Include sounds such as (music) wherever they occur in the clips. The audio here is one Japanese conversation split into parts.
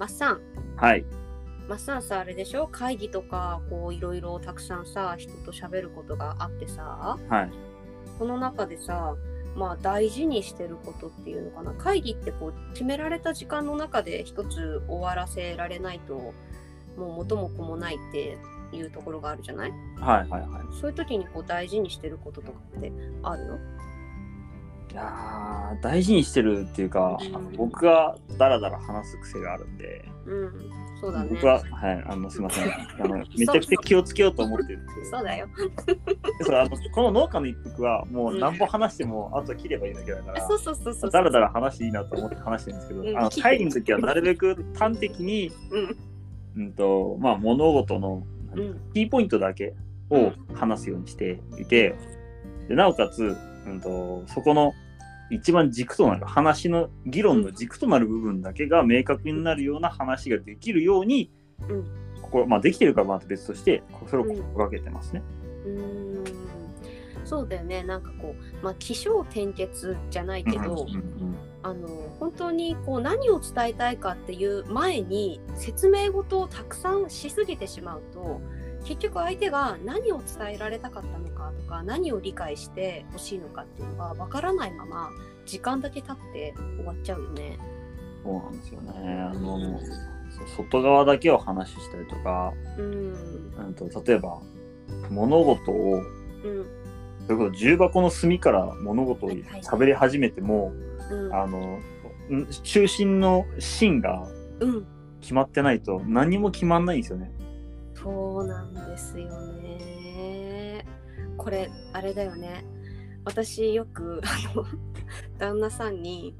マッサン。はい。マッサンさ、あれでしょ？会議とか、こう、いろいろたくさんさ、人と喋ることがあってさ、はい。この中でさ、まあ大事にしてることっていうのかな？会議ってこう決められた時間の中で一つ終わらせられないともう元も子もないっていうところがあるじゃない？はいはいはい。そういう時にこう大事にしてることとかってあるの？いやー大事にしてるっていうか、僕がダラダラ話す癖があるんで、うん、そうだね。僕は、はい、あのすみませんあの、(laughs) めちゃくちゃ気をつけようと思ってるんですけど、そうだよ。そうあのこの農家の一服は、もう何本話しても、あと切ればいいだけだからそ、うそうそうそう。だらだら話していいなと思って話してるんですけど、うんあの会議の時はなるべく端的に、うん。うんとまあ、物事のうん。キーポイントだけを話すようにしていて、でなおかつ、うん、とそこの一番軸となる話の議論の軸となる部分だけが明確になるような話ができるように、うんここまあ、できてるかはまた別としてそれを心がけてますね。うーん。そうだよね。なんかこう、まあ、起承転結じゃないけど、うんうんあの本当にこう何を伝えたいかっていう前に説明事をたくさんしすぎてしまうと結局相手が何を伝えられたかったのか何を理解してほしいのかっていうのがわからないまま時間だけ経って終わっちゃうよね。そうなんですよね。あのそう外側だけを話したりとか、うんうん、と例えば物事をうんそれこそ重箱の隅から物事をはいはい喋り始めても、うんあのん中心の芯がうん決まってないと何も決まんないんですよね。そうなんですよね。これあれだよね。私よくあの旦那さんに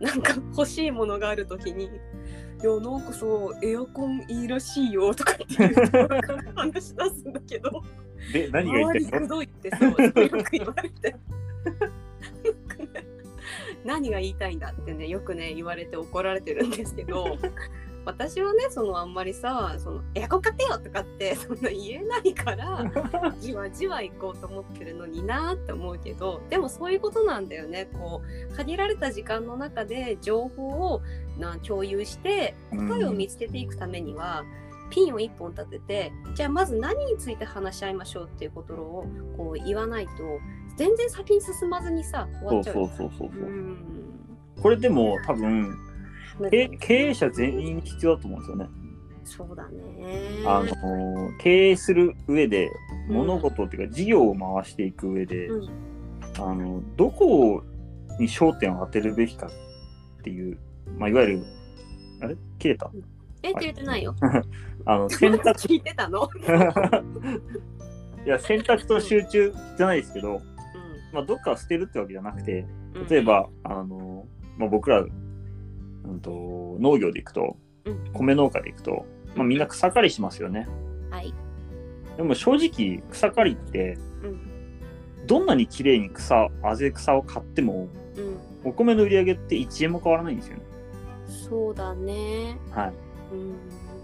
なんか欲しいものがあるときに「いやなんかさエアコンいいらしいよ」とかって話し出すんだけどで何が言いたいの？周りくどいってそうよく言われて (laughs) 何が言いたいんだってねよくね言われて怒られてるんですけど私はねそのあんまりさそのエアコン買ってよとかって (laughs) そんな言えないから (laughs) じわじわ行こうと思ってるのになって思うけどでもそういうことなんだよね。こう限られた時間の中で情報をな共有して答えを見つけていくためには、ピンを1本立ててじゃあまず何について話し合いましょうっていうことをこう言わないと全然先に進まずにさ終わっちゃうそうよそうそうそうそう。うん。これでも多分経経営者全員に必要だと思うんですよね。そうだね。あの経営する上でうん物事っていうか事業を回していく上で、うん。あのどこに焦点を当てるべきかっていう、まあ、いわゆるあれ？切れた？え切れてないよ。(laughs) あの選択。聞いてたの、いや選択と集中じゃないですけど、まあ、どっかを捨てるってわけじゃなくてうん。例えば、あのまあ、僕ら、うん、と農業でいくとうん。米農家でいくと、まあ、みんな草刈りしますよね。はい、でも正直草刈りってうん。どんなに綺麗に草あぜ草を買ってもうん、お米の売り上げって1円も変わらないんですよね。そうだね。はい。うん。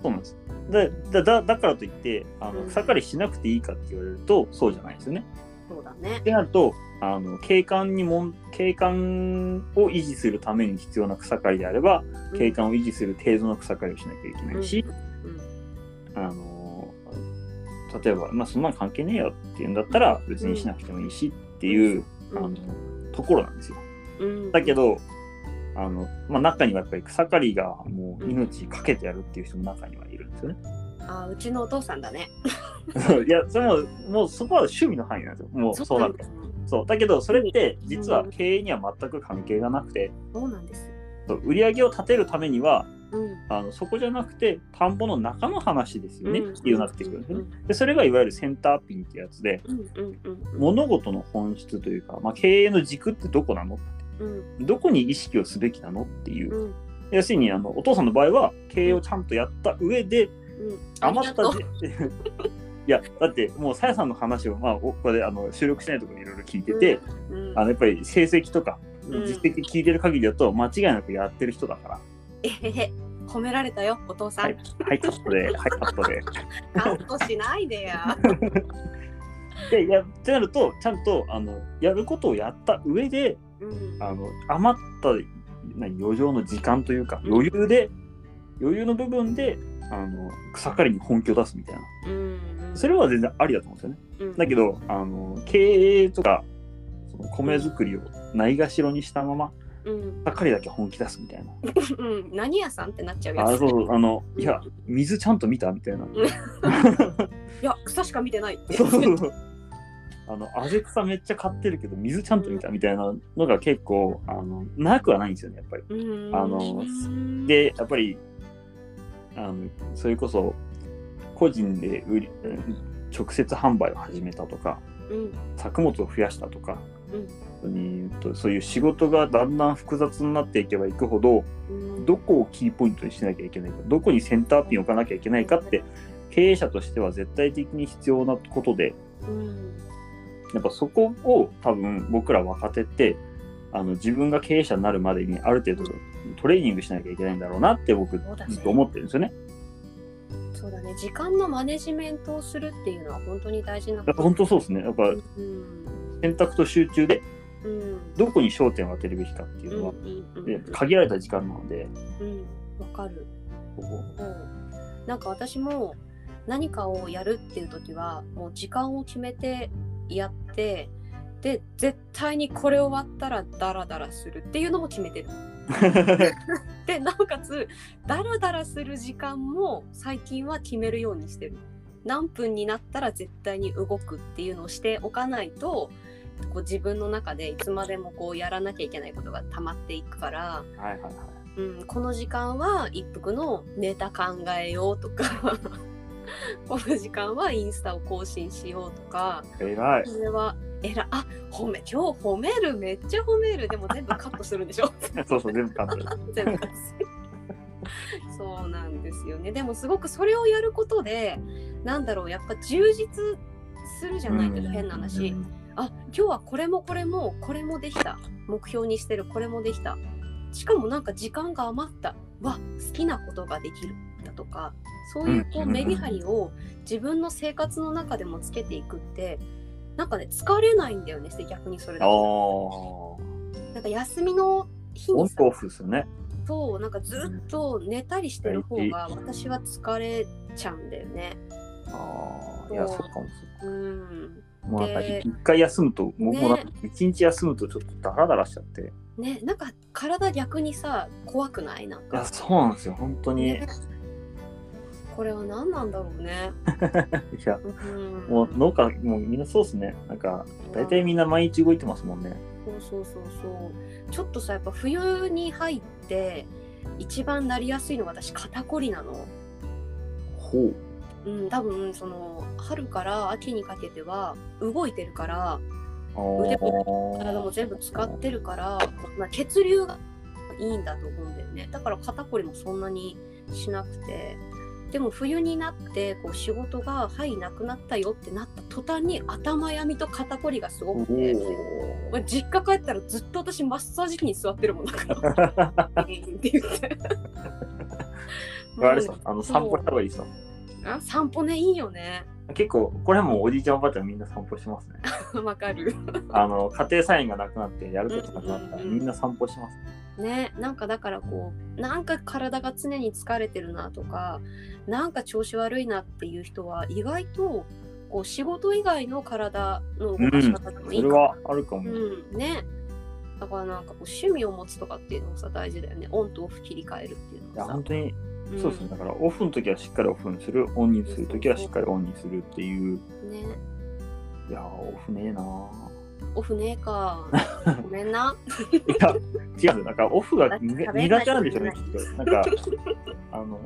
そうなんです。だだだだからといってあのうん。草刈りしなくていいかって言われるとそうじゃないですよねそうだね。ってなるとあの景観にもん景観を維持するために必要な草刈りであれば景観を維持する程度の草刈りをしなきゃいけないし、うん。あの例えば、まあ、そんなの関係ねえよっていうんだったら別にしなくてもいいしっていう、うん。あのところなんですよ。うん。だけどあの、まあ、中にはやっぱり草刈りがもう命かけてやるっていう人も中にはいるんですよね。あうちのお父さんだね。(laughs) いやそれももうそこは趣味の範囲なんですよ。もうそうなると。そう。だけどそれって実は経営には全く関係がなくて。そうなんです。そう。売り上げを立てるためにはうん。あのそこじゃなくて田んぼの中の話ですよね、うん。っていうなってくるんですよね。でそれがいわゆるセンターピンってやつで物事の本質というか、まあ、経営の軸ってどこなの？うん。どこに意識をすべきなの？っていう、うん。要するにあのお父さんの場合は経営をちゃんとやった上でうん余ったありじ (laughs) いやだってもうさやさんの話を、まあ、おここであの収録しないところでいろいろ聞いてて、うん。あのやっぱり成績とかうん。実績聞いてる限りだと間違いなくやってる人だから、えへへ。褒められたよお父さん、はい、はい、カットで、(laughs) はい、カットで。カットしないでや。(laughs) で、やってなると、ちゃんとあのやることをやった上で、うん。あの余った何余剰の時間というか、うん余裕で余裕の部分であの草刈りに本気を出すみたいな。うんうん。それは全然ありだと思うんですよね。うん。だけどあの経営とかその米作りをないがしろにしたままうん。草刈りだけ本気出すみたいな。うん。何屋さんってなっちゃうやつ。あそうあのうん。いや水ちゃんと見たみたいな。いや草しか見てないって。そうそうそう。あの、あぜ草めっちゃ買ってるけど、水ちゃんと見たみたいなのが結構、あの、なくはないんですよね、やっぱり。うん。あので、やっぱり、あの、それこそ、個人で売り、うん直接販売を始めたとか、うん。作物を増やしたとか、うん。にとそういう仕事がだんだん複雑になっていけばいくほど、うん。どこをキーポイントにしなきゃいけないか、どこにセンターピンを置かなきゃいけないかって、経営者としては絶対的に必要なことで、うん。やっぱそこを多分僕ら若手ってあの自分が経営者になるまでにある程度トレーニングしなきゃいけないんだろうなって僕ずっと思ってるんですよね。そうだね。時間のマネジメントをするっていうのは本当に大事なやっぱ本当そうですね。やっぱうん選択と集中でうん。どこに焦点を当てるべきかっていうのは、うんうんで限られた時間なので、うん。わかる。こうん。なんか私も何かをやるっていう時はもう時間を決めてやってで絶対にこれ終わったらダラダラするっていうのも決めてる。う (laughs) でなおかつダラダラする時間も最近は決めるようにしてる。何分になったら絶対に動くっていうのをしておかないとこう自分の中でいつまでもこうやらなきゃいけないことが溜まっていくから、はいはいはい。うん、この時間は一服のネタ考えようとか (laughs) この時間はインスタを更新しようとか偉い。これはえらあ褒め今日褒めるめっちゃ褒める。でも全部カットするんでしょ？(laughs) そうそう、全部カット。(laughs) 全部カットそうなんですよね。でもすごくそれをやることでなんだろうやっぱ充実するじゃないけど変な話、うん。あ今日はこれもこれもこれもできた。目標にしてるこれもできた。しかもなんか時間が余った。わ好きなことができるだとかそういうこううんメリハリを自分の生活の中でもつけていくってなんかね疲れないんだよね逆にそれだああ、とオなんか休みの日にさ。オフですよね。そうなんかずっと寝たりしてる方が私は疲れちゃうんだよね。ああ、いや、そうかもしれない。うんも。うなんかで一回休むと、僕もなんかね。一日休むとちょっとダラダラしちゃって。ねなんか体逆にさ怖くない？なんいや、かそうなんですよ、本当に。いねこれは何なんだろうね。(laughs) や、うん、もう農家、もうみんなそうですね。なんか、大体みんな毎日動いてますもんね。そうそうそうそう。ちょっとさやっぱ冬に入って一番なりやすいのが私肩こりなの。ほう。うん多分その春から秋にかけては動いてるからあ腕ー体も全部使ってるから、まあ、血流がいいんだと思うんだよね。だから肩こりもそんなにしなくて。でも冬になってこう仕事がはいなくなったよってなった途端に頭病みと肩こりがすごくておまあ実家帰ったらずっと私マッサージ機に座ってるもんだからーって言ってあれですかあの散歩した方がいいですかあ散歩ねいいよね。結構、これもおじいちゃんおばあちゃんみんな散歩しますね。(laughs) わかる。あの、家庭菜園がなくなってやることなくなったらみんな散歩します。ねなんかだからこうなんか体が常に疲れてるなとかなんか調子悪いなっていう人は意外とこう仕事以外の体の動かし方でもいいかそれはあるかも。うん。ね。だからなんかこう趣味を持つとかっていうのもさ大事だよね。オンとオフ切り替えるっていうのいや、はさ本当に、ん。そうですね。だから、オフの時はしっかりオフにする、オンにする時はしっかりオンにするっていう。ね。いやー、オフねえなーオフねえか。(laughs) ごめんな。いや、違う、なんかオフが苦手なんでしょうね、きっと。なんか、あの、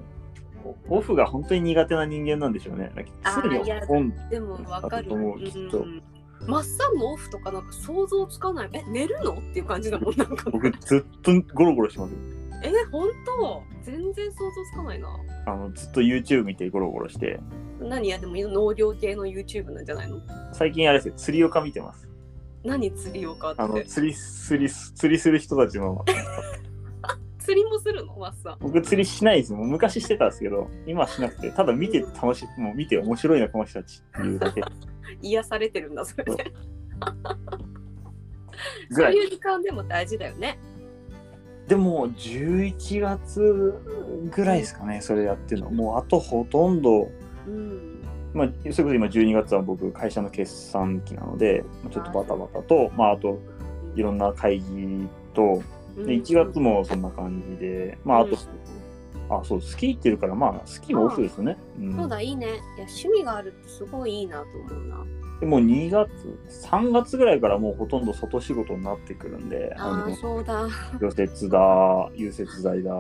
オオフが本当に苦手な人間なんでしょうね。なんか常にオンでもわかる。だと思うきっと。うん。マッサンのオフとかなんか想像つかない。え寝るの？っていう感じだもんなんか。(laughs) 僕ずっとゴロゴロしてますよ。え本当？全然想像つかないな。あのずっと YouTube 見てゴロゴロして、何？やでも農業系の YouTube なんじゃないの？最近あれですよ、釣り岡見てます。何釣りをかあの釣り釣り釣りする人たちの、(laughs) 釣りもするの？マッサ。ン僕釣りしないです。もう昔してたんですけど、今はしなくて、ただ見て楽しい、もう見て面白いな、この人たちっていうだけ。(laughs) 癒されてるんだそれで。そう。(laughs) い。う時間でも大事だよね。でも11月ぐらいですかねそれやってるの。もうあとほとんどうんまあ、それこそ今12月は僕会社の決算期なのでまあちょっとバタバタとまああといろんな会議とで1月もそんな感じでまああと、あそうスキー行ってるからまあスキーもオフですよね、うん。そうだいいね。いや趣味があるってすごいいいなと思うな。でもう2月3月ぐらいからもうほとんど外仕事になってくるんでああのそうだ。除雪だ融雪剤だ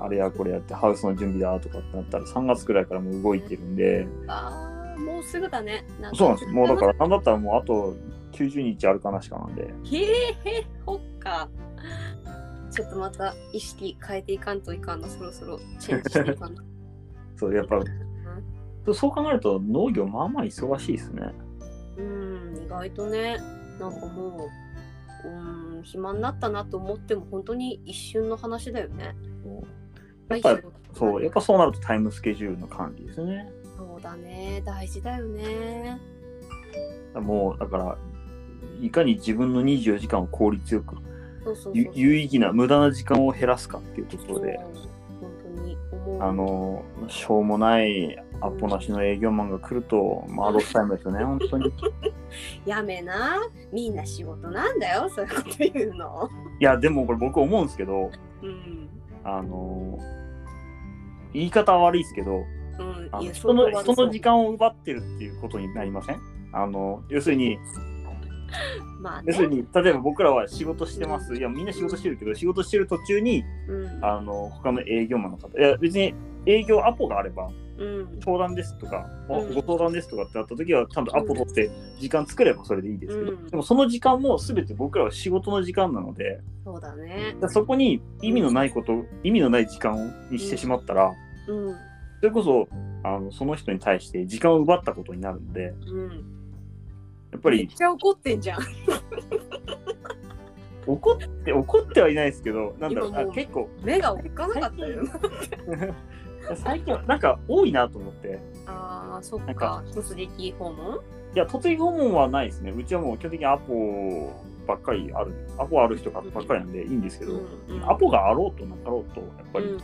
ああれやこれやってハウスの準備だとかってなったら3月ぐらいからもう動いてるんで。あーもうすぐだね。そうなんです。もうだからなんだったらもうあと90日あるかなしかなんで。へえほっか。ちょっとまた意識変えていかんといかんな。そろそろチェンジしていかんと (laughs) そうやっぱそう考えると農業まあまあ忙しいですね。うん意外とね。なんかもううん暇になったなと思っても本当に一瞬の話だよねやっぱはいそうやっぱそうなるとタイムスケジュールの管理ですね。そうだね。大事だよね。もうだからいかに自分の24時間を効率よく有意義な無駄な時間を減らすかっていうところでそう本当に思う。あのしょうもないアポなしの営業マンが来ると、まあ、ロスタイムですよね、(laughs) 本当に。やめな。みんな仕事なんだよそういうこと言うの。いや、でもこれ僕思うんですけど、うんあの言い方は悪いですけど、うんあの人の時間を奪ってるっていうことになりません？あの要するに、(laughs) まあ要するねに例えば僕らは仕事してます、いや、みんな仕事してるけど、仕事してる途中に、うん。あの他の営業マンの方、いや、別に営業アポがあれば、うん相談ですとか、うん。ご相談ですとかってあった時は、ちゃんとアポ取って時間作ればそれでいいですけど、うん。でもその時間も全て僕らは仕事の時間なので、そうだね。そこに意味のないこと、意味のない時間にしてしまったら、うん。それこそあのその人に対して時間を奪ったことになるので、うん。やっぱりめっちゃ怒ってんじゃん。怒って、怒ってはいないですけど、なんだろう、結構、目がおっかなかったよ最近はなんか多いなと思って、ああそっか。か。突撃訪問？いや、突撃訪問はないですね。うちはもう基本的にアポばっかりある、アポある人ばっかりなんでいいんですけど、アポがあろうとなかろうと、やっぱり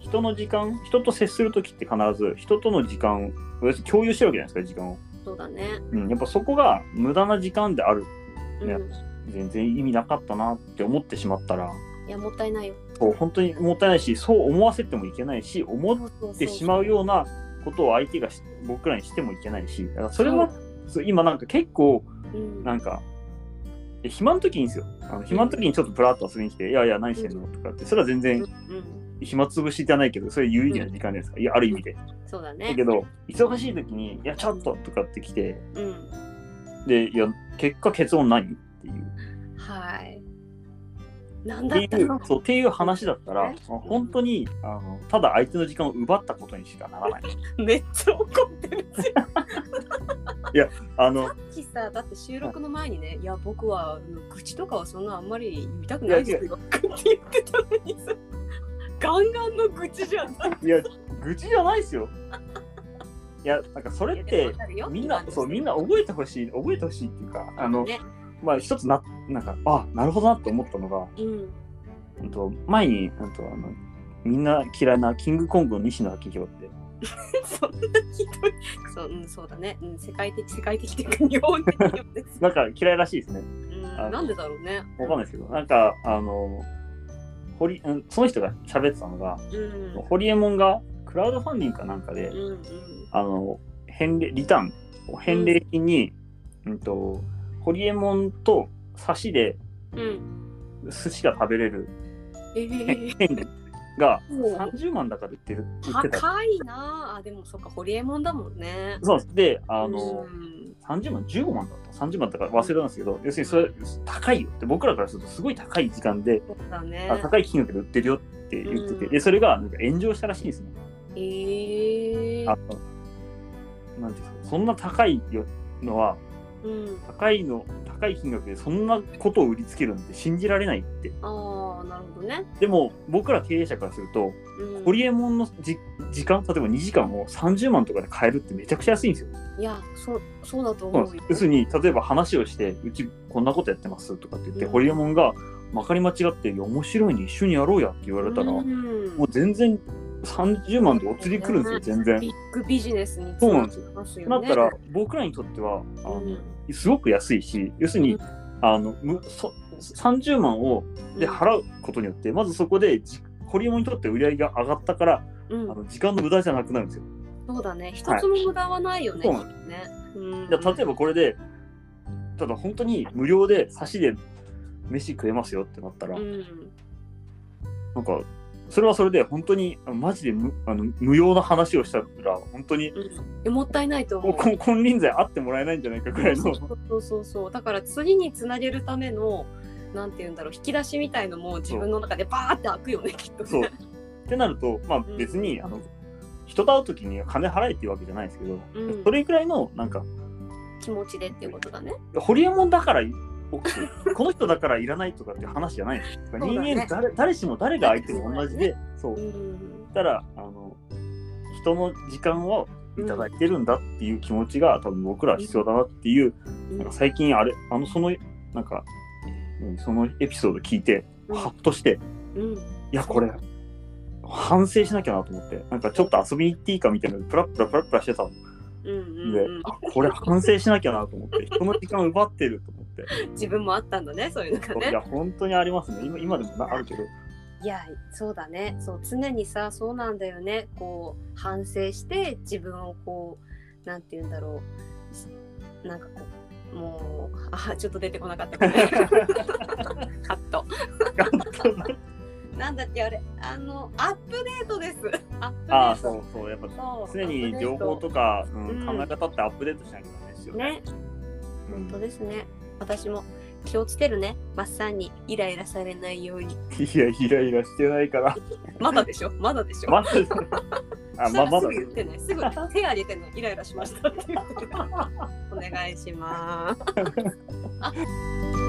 人の時間、人と接するときって必ず人との時間を共有してるわけじゃないですか、時間を。そうだね。うん、やっぱそこが無駄な時間である。うん。ね全然意味なかったなって思ってしまったら、いやもったいないよそう本当にもったいないし、そう思わせてもいけないし、思ってしまうようなことを相手がし僕らにしてもいけないし、だからそれは、そう今なんか結構、うんなんか、え暇の時いいんですよ。あの暇の時にちょっとプラッと遊びに来て、いやいや、何してんのとかって、それは全うん然暇つぶしじゃないけど、それ有意義な時間じゃないですか。いや、ある意味で。そうだねだけど、忙しい時に、いや、ちょっととかって来て、うんで、いや、結果結論何っていう。はいなんっていうそうっていう話だったらね、本当にあのただ相手の時間を奪ったことにしかならない。(laughs) めっちゃ怒ってるじゃん。(laughs) あのさっきさだって収録の前にね「いや僕は愚痴とかはそんなあんまり言いたくないですよ」って言ってたのにさ。ガンガンの愚痴じゃん。いや、愚痴じゃないですよ。いや、なんかそれっいやてみんな、そう、みんな覚えてほしい、覚えてほしいっていうか、あの、ねまあ一つな、なんか、あ、なるほどなって思ったのが、うん。うんと前に、うんとあのみんな嫌いなキングコングの西野昭弘って、(laughs) そんなひどい。そう,、うん、そうだね、うん、世界的世界的っていうか日本なんか嫌いらしいですね。うん、なんでだろうね。わかんないですけど、なんか、あの、ホリうんその人が喋ってたのが、うん。ホリエモンがクラウドファンディングかなんかで、うんうん。あの、返礼、リターン、返礼品に、うん、と、ホリエモンと刺しでうん寿司が食べれるえー、権利がもう。30万だから売ってる、売ってた。高いな。あでもそっかホリエモンだもんね。そうです。で、あの、うん。30万、15万だった？30万だから忘れたんですけど、要するにそれ高いよ。って、僕らからするとすごい高い時間で、そうだね。あ高い金額で売ってるよって言ってて、うん。で、それがなんか炎上したらしいんですね。えー。あの、なんていうんですか、そんな高いよのは、うん、高いの、高い金額でそんなことを売りつけるなんて信じられないって。ああなるほどね、でも、僕ら経営者からすると、うん、ホリエモンのじ時間、例えば2時間を30万とかで買えるってめちゃくちゃ安いんですよ。いやそそうだと思う要するに、例えば話をして、うちこんなことやってますとかって言って、うん。ホリエモンが、まかり間違って「いや面白いね一緒にやろうや」って言われたら、もうん。う全然30万でお釣り来るんですよ全然。ビッグビジネスにそうなんですよますよね。だったら僕らにとってはあの、うんすごく安いし要するに、うんあのむそ30万をで払うことによってまずそこでじホリエモンにとって売り上げが上がったから、うんあの時間の無駄じゃなくなるんですよ。そうだね。一つも無駄はないよね。そうなんきっとね。うんじゃあ例えばこれでただ本当に無料で差しで飯食えますよってなったら、うんなんかそれはそれで本当にマジで無あの無用な話をしたら本当にうんえもったいないと思う。金金輪際あってもらえないんじゃないかぐらいの。そうそうそうだから次につなげるためのなんて言うんだろう引き出しみたいのも自分の中でバーって開くよねきっとね。そうってなると、まあ、別に、あの人と会う時には金払えっていうわけじゃないですけど、うんそれぐらいのなんか気持ちでっていうことだね。ホリエモンだから OK この人だからいらないとかって話じゃないね。人間誰誰しも誰が相手も同じで、そう。う。ん。たらあの人の時間をいただいてるんだっていう気持ちが多分僕らは必要だなっていう、うん。なんか最近あれあのそのなんかうんそのエピソード聞いてうん。ハッとして、うん。いやこれ反省しなきゃなと思って。なんかちょっと遊びに行っていいかみたいなプラップラプラプラしてたの。うんうんで、これ反省しなきゃなと思って人の時間奪ってると思って、自分もあったんだねそういうのがね。いや。本当にありますね。今今でもなあるけど。いやそうだね。そう常にさそうなんだよね。こう反省して自分をこうなんて言うんだろう。なんかこうもうあちょっと出てこなかった (laughs) カット。なんだっけあれ。あのアップデートです。アップデート。ああそうそう。やっぱ常に情報とか、うんうん。考え方ってアップデートしなきゃダメですよね。ね。本当ですね私も気をつけるね。マッサンにイライラされないように。いやイライラしてないから。まだでしょ？まだでしょ？まだですね。あまあますだぐ言ってね。すぐ手挙げてね。イライラしましたって言ってねお願いします (laughs) (laughs)